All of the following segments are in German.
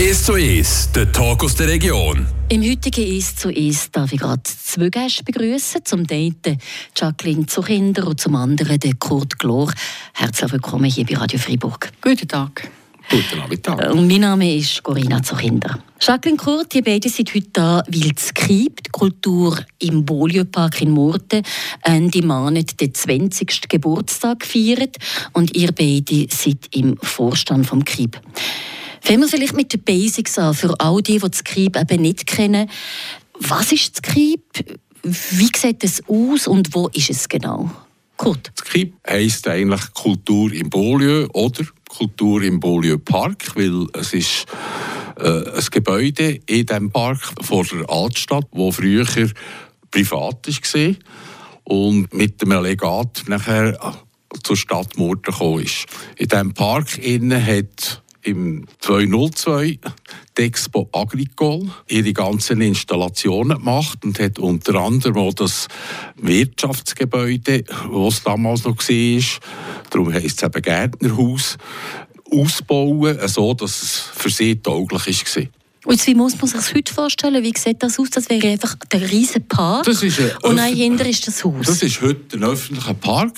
1 zu 1, der Talk aus der Region. Im heutigen «Ist zu ist» darf ich gerade zwei Gäste begrüßen. Zum einen Jacqueline Zuchinder und zum anderen den Kurt Glor. Herzlich willkommen hier bei Radio Freiburg. Guten Tag. Guten Nachmittag. Äh, und mein Name ist Corinna Zuchinder. Jacqueline Kurt, die beiden sind heute da, weil das KRIB, die Kultur im Boliopark in Murten, Ende Monat den 20. Geburtstag feiert. Und ihr beide seid im Vorstand vom KRIB. Fangen wir vielleicht mit den Basics an, für all die, die das Skrib eben nicht kennen. Was ist das Skrib? Wie sieht es aus und wo ist es genau? Kurt. Das Skrib heisst eigentlich Kultur im Beaulieu oder Kultur im Beaulieu Park, weil es ist äh, ein Gebäude in diesem Park vor der Altstadt, wo früher privat war und mit dem Legat nachher zur Stadt Murten gekommen ist. In diesem Park innen hat im 2002 die Expo Agricole ihre ganzen Installationen gemacht und hat unter anderem auch das Wirtschaftsgebäude, es damals noch war, darum heisst es eben Gärtnerhaus, ausbauen, so dass es für sie tauglich war. Und wie muss man sich das heute vorstellen? Wie sieht das aus? Das wäre einfach der riesige Park. Das ist und dahinter ist das Haus. Das ist heute ein öffentlicher Park.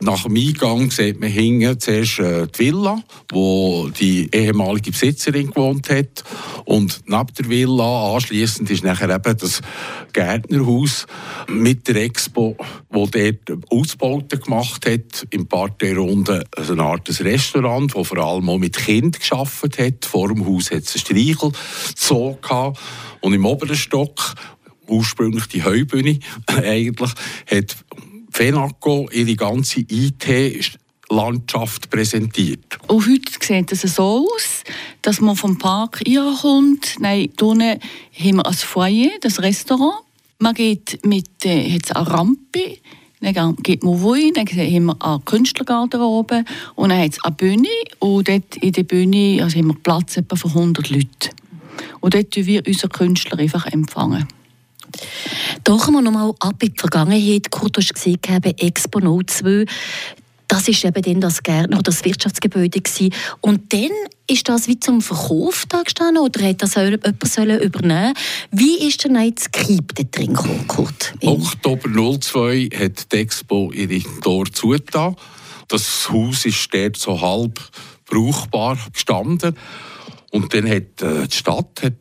Nach dem Eingang sieht man hinten zuerst äh, die Villa, wo die ehemalige Besitzerin gewohnt hat. Und neben der Villa anschließend ist nachher eben das Gärtnerhaus mit der Expo, wo dort Ausbauten gemacht hat. Im Parterre unten eine Art Restaurant, das vor allem auch mit Kind geschafft hat. Vor dem Haus hat es einen Streichel Zoo gehabt. Und im oberen Stock, ursprünglich die Heubühne, eigentlich, hat Fenaco ihre ganze IT Landschaft präsentiert. Und heute sieht es so aus, dass man vom Park kommt. Nein, hier haben wir ein Foyer, das Restaurant. Man geht mit äh, eine Rampe, dann geht man rein, dann haben wir eine Künstlergarderobe und dann hat es eine Bühne und dort in der Bühne also haben wir Platz etwa für 100 Leute. Und dort wir unsere Künstler einfach empfangen. Tauchen wir nochmal ab in die Vergangenheit. Kurt, du hast gesehen, Expo 02. Das war eben dann das Gärtner oder das Wirtschaftsgebäude gewesen. Und dann ist das wie zum Verkauf da gestanden oder hat das jemand sollen übernehmen Wie ist denn jetzt das Krieb da drin gekommen, Kurt? Oktober 02 hat die Expo ihre Tor zugetan. Das Haus ist dort so halb brauchbar gestanden. Und dann hat äh, die Stadt hat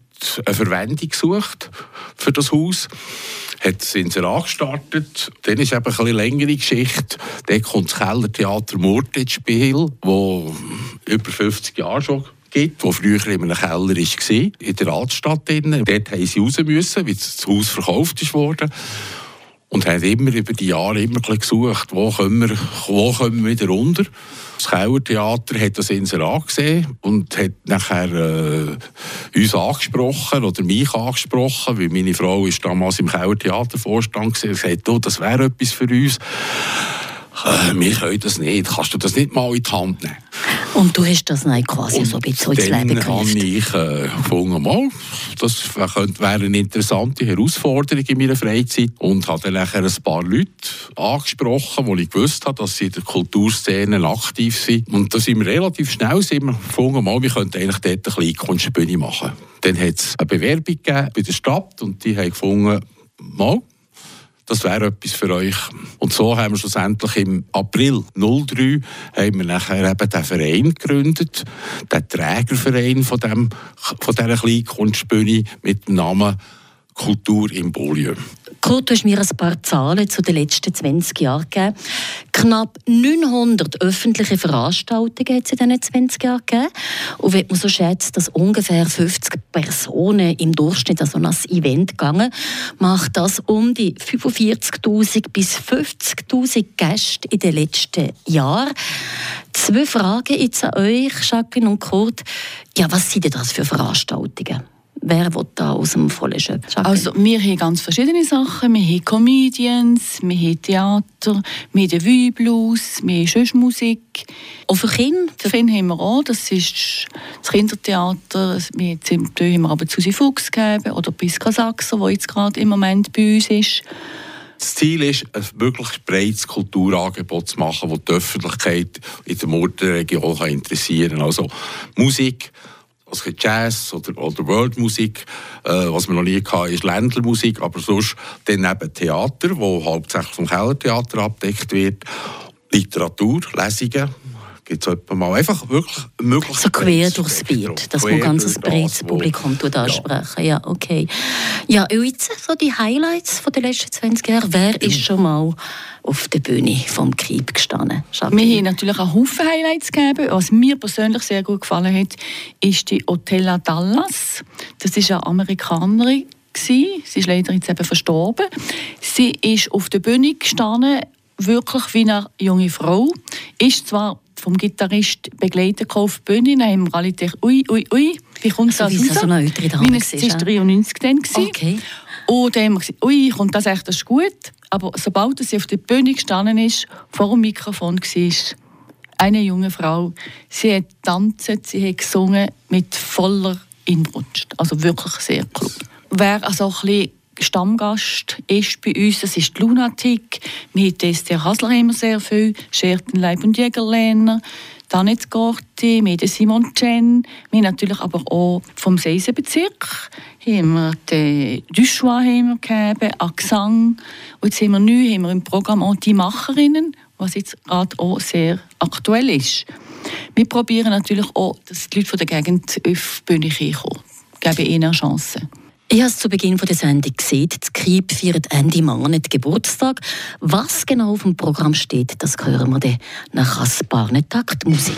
eine Verwendung gesucht für das Haus hat das Inserat gestartet. Dann ist eben eine längere Geschichte. Dann kommt das Kellertheater Mord ins Spiel, das über 50 Jahre schon gibt, wo früher in einem Keller war, in der Altstadt. Dort haben sie raus müssen, weil das Haus verkauft wurde und haben immer über die Jahre immer gesucht, wo können wir, wo kommen wir wieder runter. Das Kauertheater hat das Inserat gesehen und hat nachher äh, uns angesprochen oder mich angesprochen, weil meine Frau ist damals im Kauertheatervorstand gesehen und gesagt, oh, das wäre etwas für uns. Äh, wir können das nicht. Kannst du das nicht mal in die Hand nehmen? Und du hast das nicht quasi und so ein bisschen ins Leben gerufen? habe ich äh, gefunden, mal, das wäre eine interessante Herausforderung in meiner Freizeit. Und habe dann nachher ein paar Leute angesprochen, wo ich gewusst habe, dass sie in der Kulturszene aktiv sind. Und da sind wir relativ schnell sind wir gefunden, mal, wir könnten eigentlich dort eine Kleinkunstbühne machen. Dann hat es eine Bewerbung gegeben bei der Stadt und die haben gefunden, mal, das wäre etwas für euch. Und so haben wir schlussendlich im April 03 haben wir nachher eben den Verein gegründet, den Trägerverein von, dem, von dieser Kleinkunstbühne mit dem Namen Kultur im Beaulieu. Kurt, du hast mir ein paar Zahlen zu den letzten 20 Jahren gegeben. Knapp 900 öffentliche Veranstaltungen hat es in diesen 20 Jahren gegeben. Und wenn man so schätzt, dass ungefähr 50 Personen im Durchschnitt an so ein Event gegangen, macht das um die 45.000 bis 50.000 Gäste in den letzten Jahren. Zwei Fragen jetzt an euch, Jacqueline und Kurt. Ja, was sind denn das für Veranstaltungen? Wer will da aus dem Vollen schöpfen? Also wir haben ganz verschiedene Sachen. Wir haben Comedians, wir haben Theater, wir haben Revue Blues, wir haben Musik. Auch für Kinder? Für Kinder haben wir auch. Das ist das Kindertheater. Wir haben wir aber Susi Fuchs gegeben oder Piska Sachser, der jetzt gerade im Moment bei uns ist. Das Ziel ist, ein wirklich breites Kulturangebot zu machen, das die Öffentlichkeit in der Murtenregion interessieren kann. Also Musik, also Jazz oder, oder Worldmusik. Äh, was wir noch nie hatten, ist Ländlermusik, aber sonst dann eben Theater, wo hauptsächlich vom Kellertheater abdeckt wird. Literatur, Lesungen, gibt es mal einfach wirklich möglich. So quer durchs Bild, dass man ganz ein breites Publikum ansprechen ja. ja, okay. Ja, und jetzt so die Highlights von den letzten 20 Jahren. Wer ist schon mal auf der Bühne vom Krieg gestanden? Jacqueline? Wir haben natürlich einen Haufen Highlights gegeben. Was mir persönlich sehr gut gefallen hat, ist die Otella Dallas. Das ist eine Amerikanerin. Sie ist leider jetzt eben verstorben. Sie ist auf der Bühne gestanden, wirklich wie eine junge Frau. Ist zwar vom Gitarrist begleitet auf die Bühne. Dann haben wir alle gedacht, ui, ui, ui, wie kommt also das raus? So eine ältere Dame es war 93 dann. Okay. Und dann haben wir gesagt, ui, kommt das echt, das ist gut. Aber sobald sie auf der Bühne gestanden ist, vor dem Mikrofon war, eine junge Frau, sie hat tanzt, sie hat gesungen mit voller Inbrunst. Also wirklich sehr cool. Wer also ein bisschen Stammgast ist bei uns. Das ist die Lunatik. Mit Esther Hasler haben wir sehr viel. Schertenleib und Jägerländer. Danitz Gorti, mit Simon Chen. Wir natürlich aber auch vom Seisenbezirk. Haben wir den Duchois haben wir gegeben, Axang. Und jetzt haben wir neu haben wir im Programm auch die Macherinnen, was jetzt gerade auch sehr aktuell ist. Wir probieren natürlich auch, dass die Leute von der Gegend auf die Bühne kommen. Geben ihnen eine Chance. Ich habe es zu Beginn der Sendung gesehen. Das Krieg feiert Ende Monat Geburtstag. Was genau auf dem Programm steht, das hören wir dann nach ein paar Takt Musik.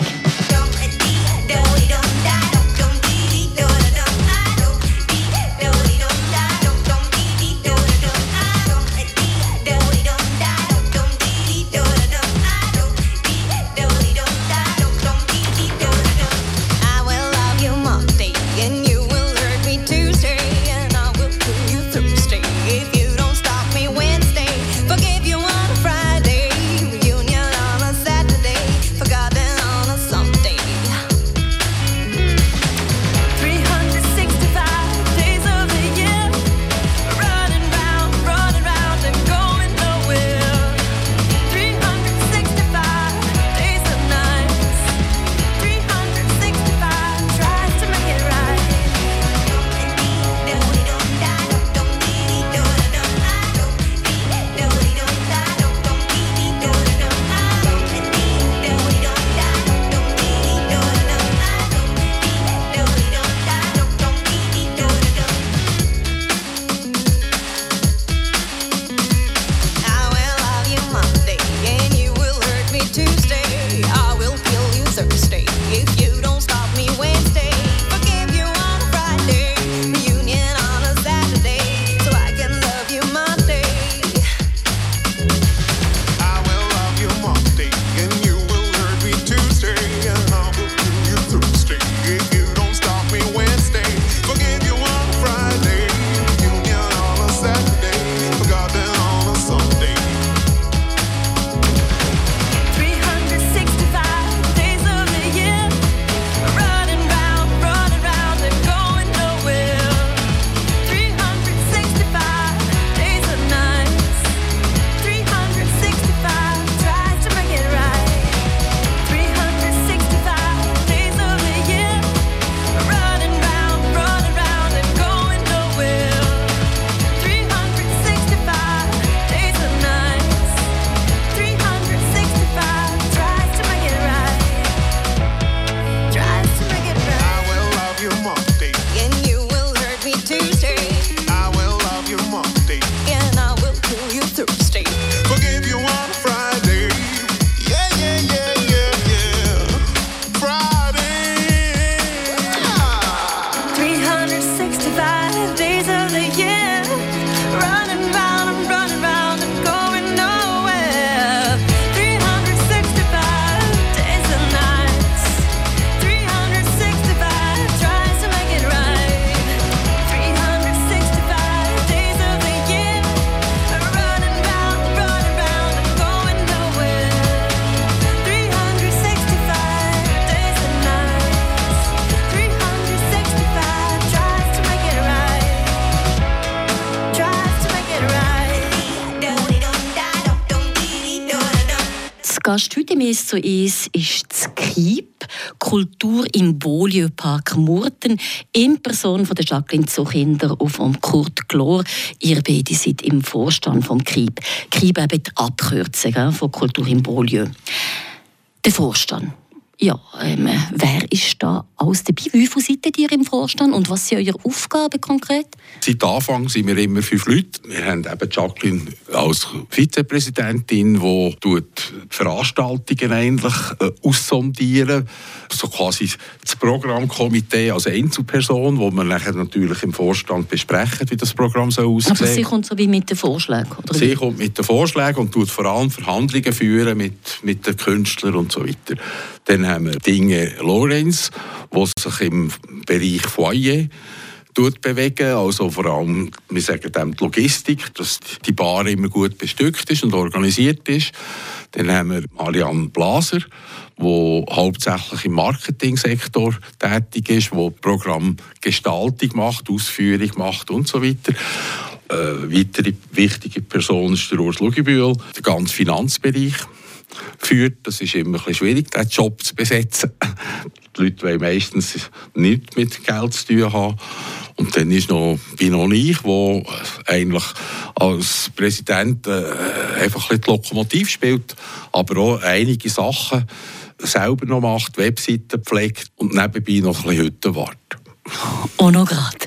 Gast heute im «1 zu 1» ist das KIB, Kultur im Beaulieu-Park Murten, in Person von der Jacqueline Zuchinder und von Kurt Glor. Ihr beide seid im Vorstand vom KIB. KIB eben die Abkürzung von Kultur im Beaulieu. Der Vorstand. Ja, ähm, wer ist da alles dabei? Wie viele seid ihr im Vorstand und was sind eure Aufgaben konkret? Seit Anfang sind wir immer fünf Leute. Wir haben eben Jacqueline als Vizepräsidentin, die die Veranstaltungen eigentlich äh, aussondieren, so quasi das Programmkomitee als Einzelperson, wo wir nachher natürlich im Vorstand besprechen, wie das Programm so aussehen. Aber sie kommt so wie mit den Vorschlägen, oder? Sie kommt mit den Vorschlägen und tut vor allem Verhandlungen führen mit, mit den Künstlern und so weiter. Dann haben wir Dinge Lorenz, die sich im Bereich Foyer tut bewegen, also vor allem, wir sagen dem die Logistik, dass die Bar immer gut bestückt ist und organisiert ist. Dann haben wir Marianne Blaser, die hauptsächlich im Marketingsektor tätig ist, die Programmgestaltung macht, Ausführung macht und so weiter. Äh, weitere wichtige Person ist der Urs Lugebühl, der ganze Finanzbereich führt. Das ist immer ein schwierig, diesen Job zu besetzen. Die Leute wollen meistens nichts mit Geld zu tun haben. Und dann ist noch, bin noch ich, der eigentlich als Präsident äh, einfach ein die Lokomotiv spielt, aber auch einige Sachen selber noch macht, Webseiten pflegt und nebenbei noch ein bisschen Hütten wartet. Auch noch gerade.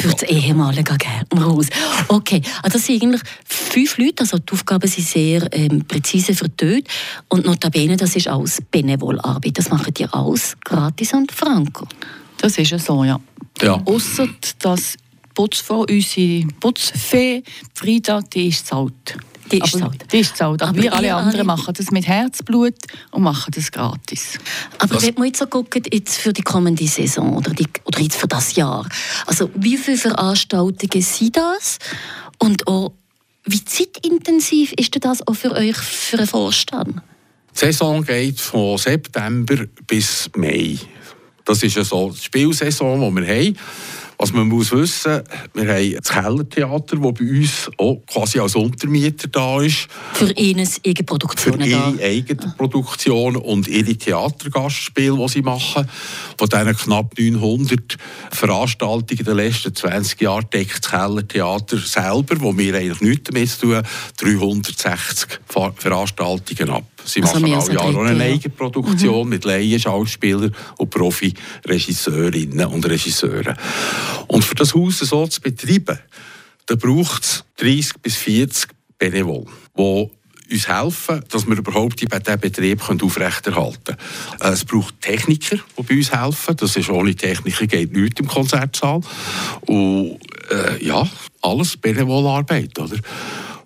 Für das ehemalige Gärtnerhaus. Okay, also das sind eigentlich fünf Leute, also die Aufgaben sind sehr ähm, präzise vertönt. Und notabene, das ist alles Benevol-Arbeit. Das macht ihr alles gratis und franco. Das ist ja so, ja. Ja. Ausser, dass die Putzfrau, unsere Putzfee, Frida, die ist zahlt. Die ist zahlt. Die ist zahlt. Aber, Aber wir alle anderen alle- machen das mit Herzblut und machen das gratis. Aber wenn wir jetzt so gucken, jetzt für die kommende Saison oder, die, oder jetzt für das Jahr, also wie viele Veranstaltungen sind das? Und auch, wie zeitintensiv ist denn das auch für euch, für einen Vorstand? Die Saison geht von September bis Mai. Das ist ja so die Spielsaison, die wir haben. Was man muss wissen, wir haben das Kellertheater, das bei uns auch quasi als Untermieter da ist. Für ihre für Eigenproduktionen da? ihre eigene Produktion und ihre Theatergastspiele, die sie machen. Von diesen knapp 900 Veranstaltungen in den letzten 20 Jahren deckt das Kellertheater selber, wo wir eigentlich nichts damit zu tun, 360 Ver- Veranstaltungen ab. Sie Also machen alle ein Jahre auch eine. Eigenproduktion mit Laienschauspielern und Profi-Regisseurinnen und Regisseuren. Und für das Haus so zu betreiben, da braucht es 30 bis 40 Benevol, die uns helfen, dass wir überhaupt diesen Betrieb aufrechterhalten können. Äh, Es braucht Techniker, die bei uns helfen. Das ist ohne Techniker geht nichts im Konzertsaal. Und äh, ja, alles Benevol-Arbeit, oder?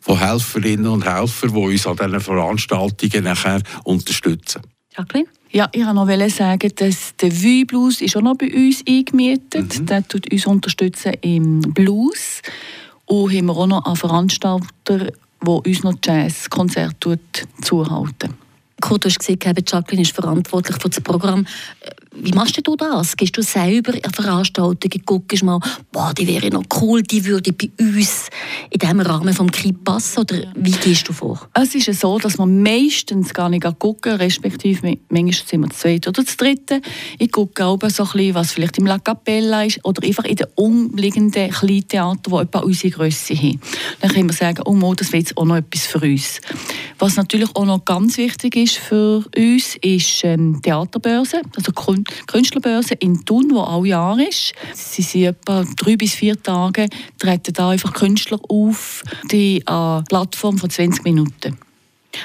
Von Helferinnen und Helfern, die uns an diesen Veranstaltungen nachher unterstützen. Jacqueline? Ja, ich wollte noch sagen, dass der Vue Blues ist auch noch bei uns eingemietet. Mhm. Der tut uns unterstützen im Blues. Und haben wir auch noch einen Veranstalter, der uns noch Jazzkonzerte zuhalten. Kurt, du hast gesagt, Jacqueline ist verantwortlich für das Programm. Wie machst du das? Gehst du selber an Veranstaltungen, guckst mal, boah, die wäre noch cool, die würde bei uns in diesem Rahmen vom KIP passen? Oder wie gehst du vor? Es ist so, dass wir meistens gar nicht gucken, respektive manchmal sind wir das zweite oder das dritte. Ich gucke auch so ein bisschen, was vielleicht im La Capella ist oder einfach in den umliegenden Kleintheatern, die etwa unsere Grösse haben. Dann können wir sagen, oh, das jetzt auch noch etwas für uns. Was natürlich auch noch ganz wichtig ist für uns, ist ähm, Theaterbörse, also Kun- Künstlerbörse in Thun, die alle Jahre ist. Sie sind etwa drei bis vier Tage, treten da einfach Künstler auf, die an Plattform von 20 Minuten.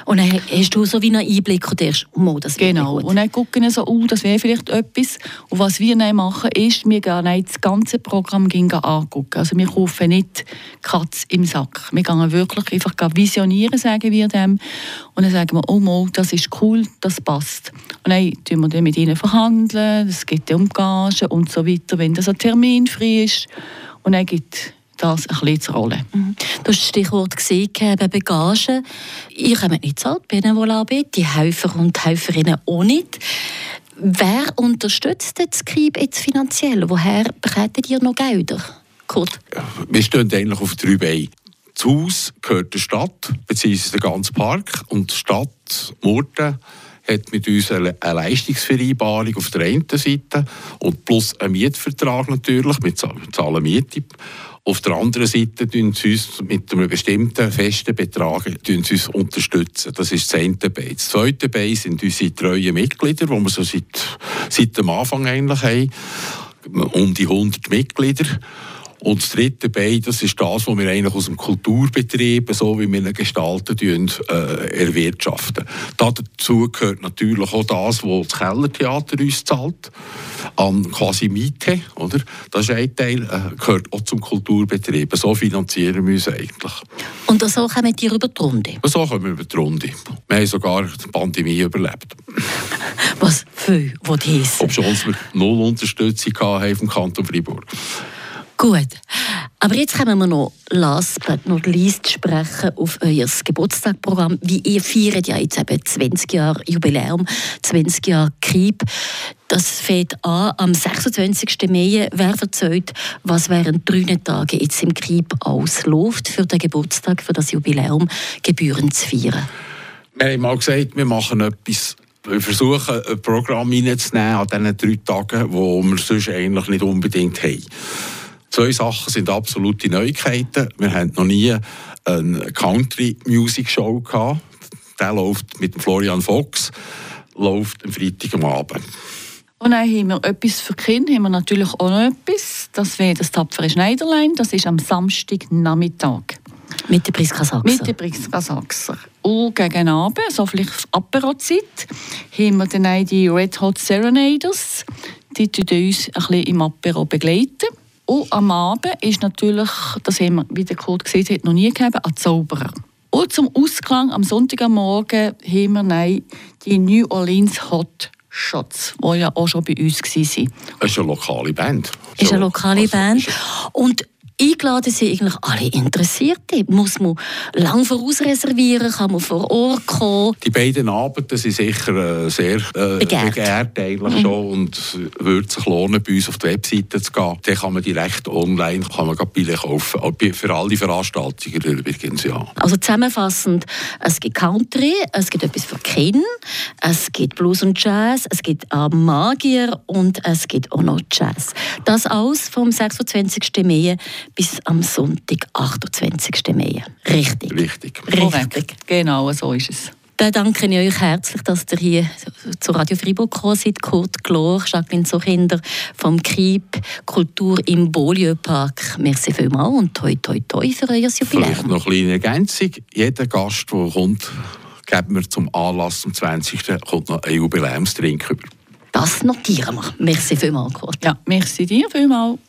Und dann hast du so wie einen Einblick und denkst, oh, das wäre Genau. Und dann gucken wir so, oh, das wäre vielleicht etwas. Und was wir dann machen, ist, wir gehen dann das ganze Programm angucken. Also wir kaufen nicht Katz im Sack. Wir gehen wirklich einfach visionieren, sagen wir dem. Und dann sagen wir, oh, mal, das ist cool, das passt. Und dann tun wir dann mit ihnen verhandeln, es geht um Gagen und so weiter, wenn das ein Termin frei ist. Und dann gibt das ein bisschen zur Rolle. Mhm. Du hast das Stichwort gesehen, eben Bagagen. Ihr kommt nicht zahlt, Benevol-Arbeit, die Helfer und Helferinnen auch nicht. Wer unterstützt das KIB jetzt finanziell? Woher bekommt ihr noch Gelder? Kurt? Wir stehen eigentlich auf drei Beinen. Das Haus gehört der Stadt, beziehungsweise der ganze Park. Und die Stadt Murten hat mit uns eine Leistungsvereinbarung auf der einen Seite und plus einen Mietvertrag natürlich, mit zahlen Miete. Auf der anderen Seite tun sie uns mit einem bestimmten festen Betrag sie uns unterstützen. Das ist das eine Bein. Das zweite Bein sind unsere treuen Mitglieder, die wir so seit, seit dem Anfang eigentlich haben. Um die 100 Mitglieder. Und das dritte Bein, das ist das, was wir eigentlich aus dem Kulturbetrieb, so wie wir ihn gestalten, äh, erwirtschaften. Dazu gehört natürlich auch das, was das Kellertheater uns zahlt, an quasi Miete, oder? Das ist ein Teil, äh, gehört auch zum Kulturbetrieb. So finanzieren wir uns eigentlich. Und so kommen wir über die Runde? So kommen wir über die Runde. Wir haben sogar die Pandemie überlebt. Was für, was das? Obwohl wir null Unterstützung hatten vom Kanton Freiburg. Gut. Aber jetzt kommen wir noch last but not least sprechen auf euer Geburtstagprogramm. Wie ihr feiert ja jetzt eben 20 Jahre Jubiläum, 20 Jahre Krieg. Das fängt an am 26. Mai. Wer erzählt, was während drei Tagen jetzt im Krieg ausläuft für den Geburtstag, für das Jubiläum gebührend zu feiern? Wir haben mal gesagt, wir machen etwas wir versuchen, ein Programm reinzunehmen an diesen drei Tagen, die wir sonst eigentlich nicht unbedingt haben. Zwei Sachen sind absolute Neuigkeiten. Wir haben noch nie eine Country-Music-Show gehabt. Der läuft mit Florian Fox, läuft am Freitag am Abend. Und dann haben wir etwas für Kinder, haben wir natürlich auch noch etwas. Das wäre das tapfere Schneiderlein. Das ist am Samstagnachmittag. Mit der Priska Sachser? Mit der Priska Sachser. Und gegen Abend, so vielleicht Aperozeit, haben wir dann die Red Hot Serenaders. Die begleiten uns ein bisschen im Apero. begleiten. Und am Abend ist natürlich, das haben wir, wie der Kurt gesehen hat, noch nie gegeben, ein Zauberer. Und zum Ausklang am Sonntagmorgen haben wir nein, die New Orleans Hot Shots, die ja auch schon bei uns waren. Das ist eine lokale Band. Das ist eine lokale also, Band. Und Eingeladen sind eigentlich alle Interessierte. Muss man lang vorausreservieren, kann man vor Ort kommen. Die beiden Abende sind sicher äh, sehr äh, begehrt, begehrt eigentlich mhm. schon und es würde sich lohnen, bei uns auf die Webseite zu gehen. Dann kann man direkt online kann man Billett kaufen. Für alle Veranstaltungen übrigens, ja. Also zusammenfassend, es gibt Country, es gibt etwas für Kinder, es gibt Blues und Jazz, es gibt Magier und es gibt auch noch Jazz. Das alles vom 26. Mai bis am Sonntag, 28. Mai. Richtig. Richtig. Richtig. Genau, so ist es. Dann danke ich euch herzlich, dass ihr hier zu Radio Fribourg gekommen seid. Kurt Glor, Jacqueline Sochinder vom KIP Kultur im Beaulieu-Park. Merci vielmals und toi toi toi für euer Jubiläum. Vielleicht noch eine kleine Ergänzung. Jeder Gast, der kommt, geben wir zum Anlass zum 20. kommt noch einen Jubiläumstrink über. Das notieren wir. Merci vielmals, Kurt. Ja, merci dir vielmals.